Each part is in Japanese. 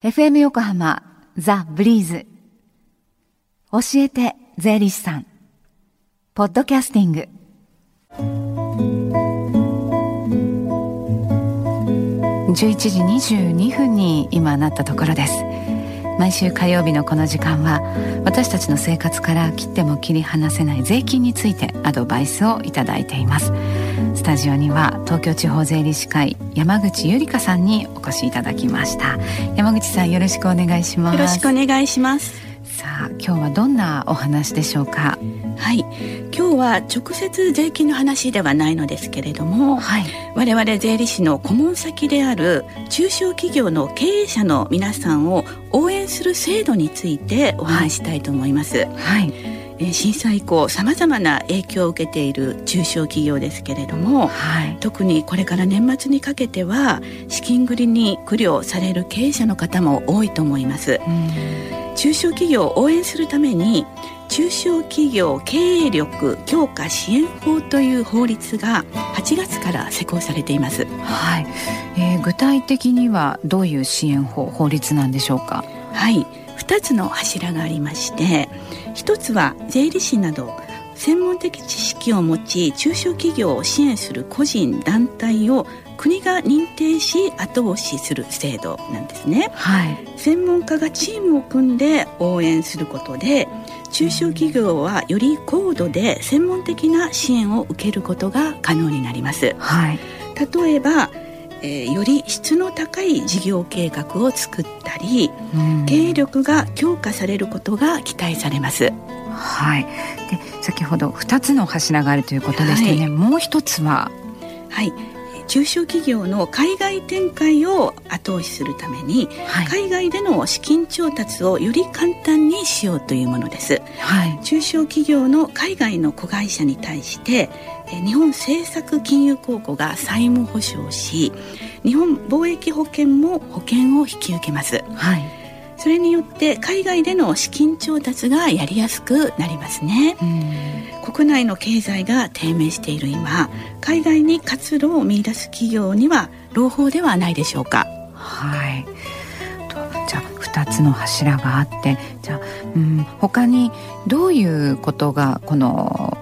FM 横浜ザ・ブリーズ。教えて税理士さん。ポッドキャスティング。11時22分に今なったところです。毎週火曜日のこの時間は私たちの生活から切っても切り離せない税金についてアドバイスをいただいています。スタジオには東京地方税理士会山口ゆりかさんにお越しいただきました。山口さんよろしくお願いします。よろしくお願いします。さあ今日はどんなお話でしょうか？はい。今日は直接税金の話ではないのですけれども、はい、我々税理士の顧問先である中小企業の経営者の皆さんを応援する制度についてお話したいと思います。はい、え震災以降さまざまな影響を受けている中小企業ですけれども、はい、特にこれから年末にかけては資金繰りに苦慮される経営者の方も多いと思います。中小企業を応援するために中小企業経営力強化支援法という法律が8月から施行されています。はい、えー、具体的にはどういう支援法法律なんでしょうか？はい、2つの柱がありまして、1つは税理士など専門的知識を持ち中小企業を支援する個人団体を国が認定し後押しする制度なんですね、はい、専門家がチームを組んで応援することで中小企業はより高度で専門的な支援を受けることが可能になります、はい、例えばえー、より質の高い事業計画を作ったり、うん、経営力が強化されることが期待されます。はい。で先ほど2つの柱があるということでしたね。はい、もう一つは？はい。中小企業の海外展開を後押しするために、はい、海外での資金調達をより簡単にしようというものです、はい、中小企業の海外の子会社に対して日本政策金融公庫が債務保証し日本貿易保険も保険を引き受けます、はい、それによって海外での資金調達がやりやすくなりますね。国内の経済が低迷している今海外に活路を見出す企業には朗報ではないでしょうか。はい。じゃあ2つの柱があってじゃあ、うん、他にどういうことがこの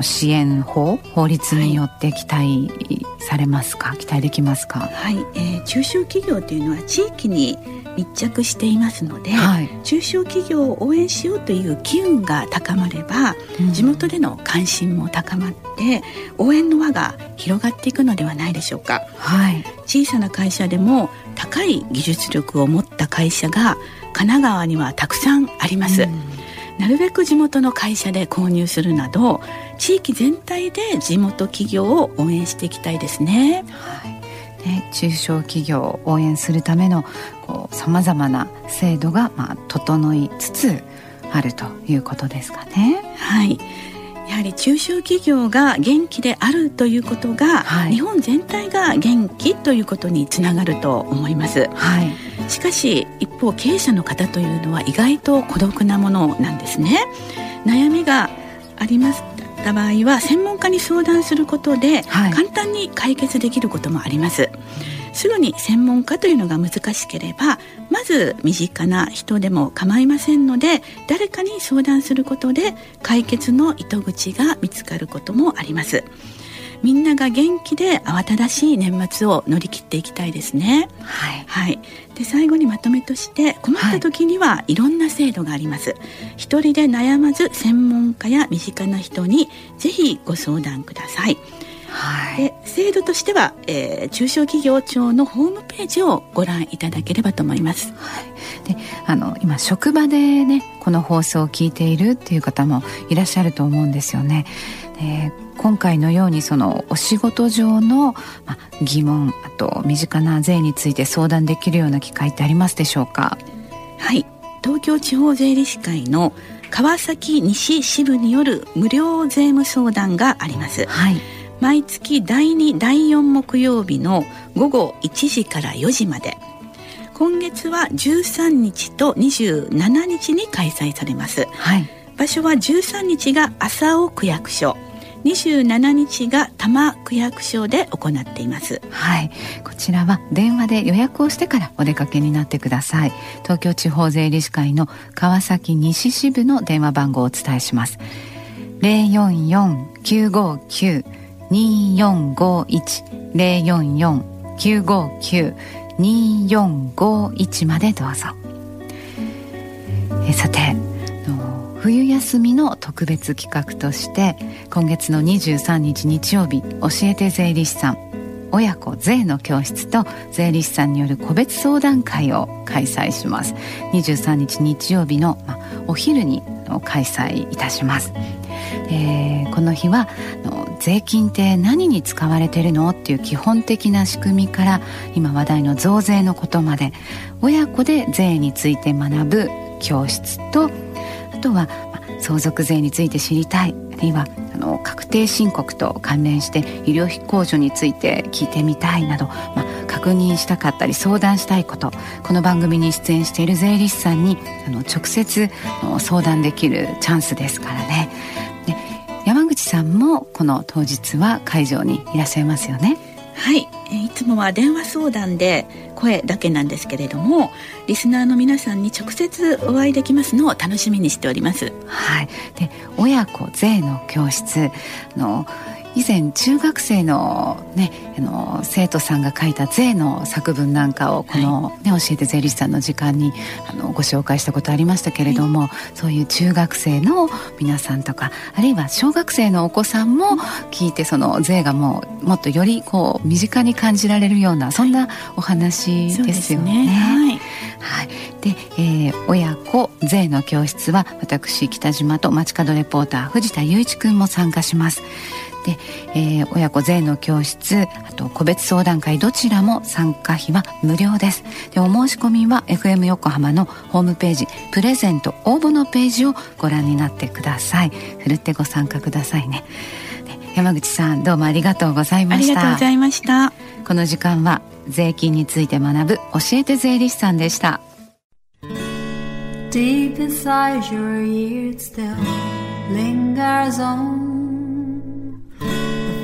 支援法法律によって期待されますか、はい、期待できますかはい、えー、中小企業というのは地域に密着していますので、はい、中小企業を応援しようという機運が高まれば、うん、地元での関心も高まって応援の輪が広がっていくのではないでしょうか、はい、小さな会社でも高い技術力を持った会社が神奈川にはたくさんあります、うん。なるべく地元の会社で購入するなど地域全体で地元企業を応援していきたいですね。はい。ね、中小企業を応援するためのさまざまな制度が、まあ、整いつつあるということですかね。はい。やはり中小企業が元気であるということが、はい、日本全体が元気ということにつながると思います、はい、しかし一方経営者の方というのは意外と孤独なものなんですね。悩みがありますた場合は専門家に相談することで、はい、簡単に解決できることもありますすぐに専門家というのが難しければまず身近な人でも構いませんので誰かに相談することで解決の糸口が見つかることもありますみんなが元気で慌ただしい年末を乗り切っていきたいですね。はい、はい、で最後にまとめとして困った時にはいろんな制度があります。一人で悩まず専門家や身近な人にぜひご相談ください。はい、で制度としては、えー、中小企業庁のホームページをご覧いただければと思います。はい、であの今職場でねこの放送を聞いているっていう方もいらっしゃると思うんですよね。で今回のようにそのお仕事上の、ま、疑問あと身近な税について相談できるような機会ってありますでしょうか？はい。東京地方税理士会の川崎西支部による無料税務相談があります、はい、毎月第2第4木曜日の午後1時から4時まで。今月は13日と27日に開催されます、はい、場所は13日が朝尾区役所。27日が多摩区役所で行っています。はい。こちらは電話で予約をしてからお出かけになってください。東京地方税理士会の川崎西支部の電話番号をお伝えします。044-959-2451 044-959-2451までどうぞ。えさて冬休みの特別企画として今月の23日日曜日教えて税理士さん親子税の教室と税理士さんによる個別相談会を開催します。23日日曜日の、ま、お昼に開催いたします、えー、この日は税金って何に使われてるのっていう基本的な仕組みから今話題の増税のことまで親子で税について学ぶ教室とあとは、相続税について知りたいあるいはあの確定申告と関連して医療費控除について聞いてみたいなど、まあ、確認したかったり相談したいことこの番組に出演している税理士さんにあの直接の相談できるチャンスですからね。さんもこの当日は会場にいらっしゃいますよね。はい。いつもは電話相談で声だけなんですけれどもリスナーの皆さんに直接お会いできますのを楽しみにしております。はい。で親子税の教室の以前中学生の,、ね、あの生徒さんが書いた税の作文なんかをこの、ね、はい、教えて税理士さんの時間にあのご紹介したことありましたけれども、はい、そういう中学生の皆さんとかあるいは小学生のお子さんも聞いてその税がもうもっとよりこう身近に感じられるようなそんなお話ですよね。はい。はい、で、えー、親子税の教室は私北島と街角レポーター藤田雄一君も参加します。で、えー、親子税の教室あと個別相談会どちらも参加費は無料です。でお申し込みは FM 横浜のホームページプレゼント応募のページをご覧になってください。ふるってご参加くださいね。山口さんどうもありがとうございました。ありがとうございました。この時間は税金について学ぶ教えて税理士さんでした。Deep inside your ears still lingers on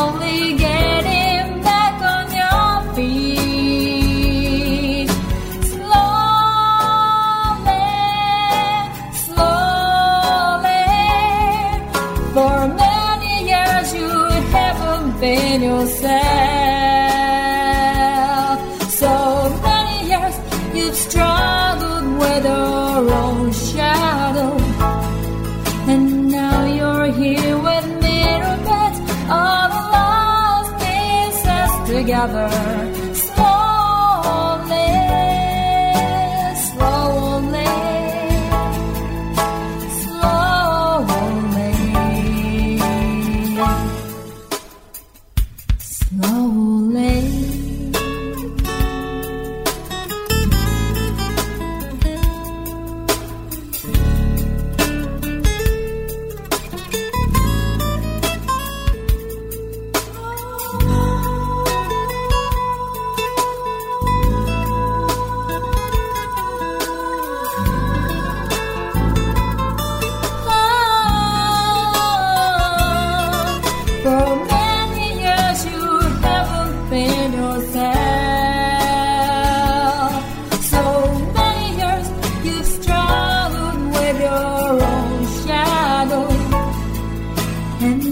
You're getting back on your feet. Slowly, slowly. For many years you haven't been yourself. So many years you've struggled with your own shadow. And now you're here with together and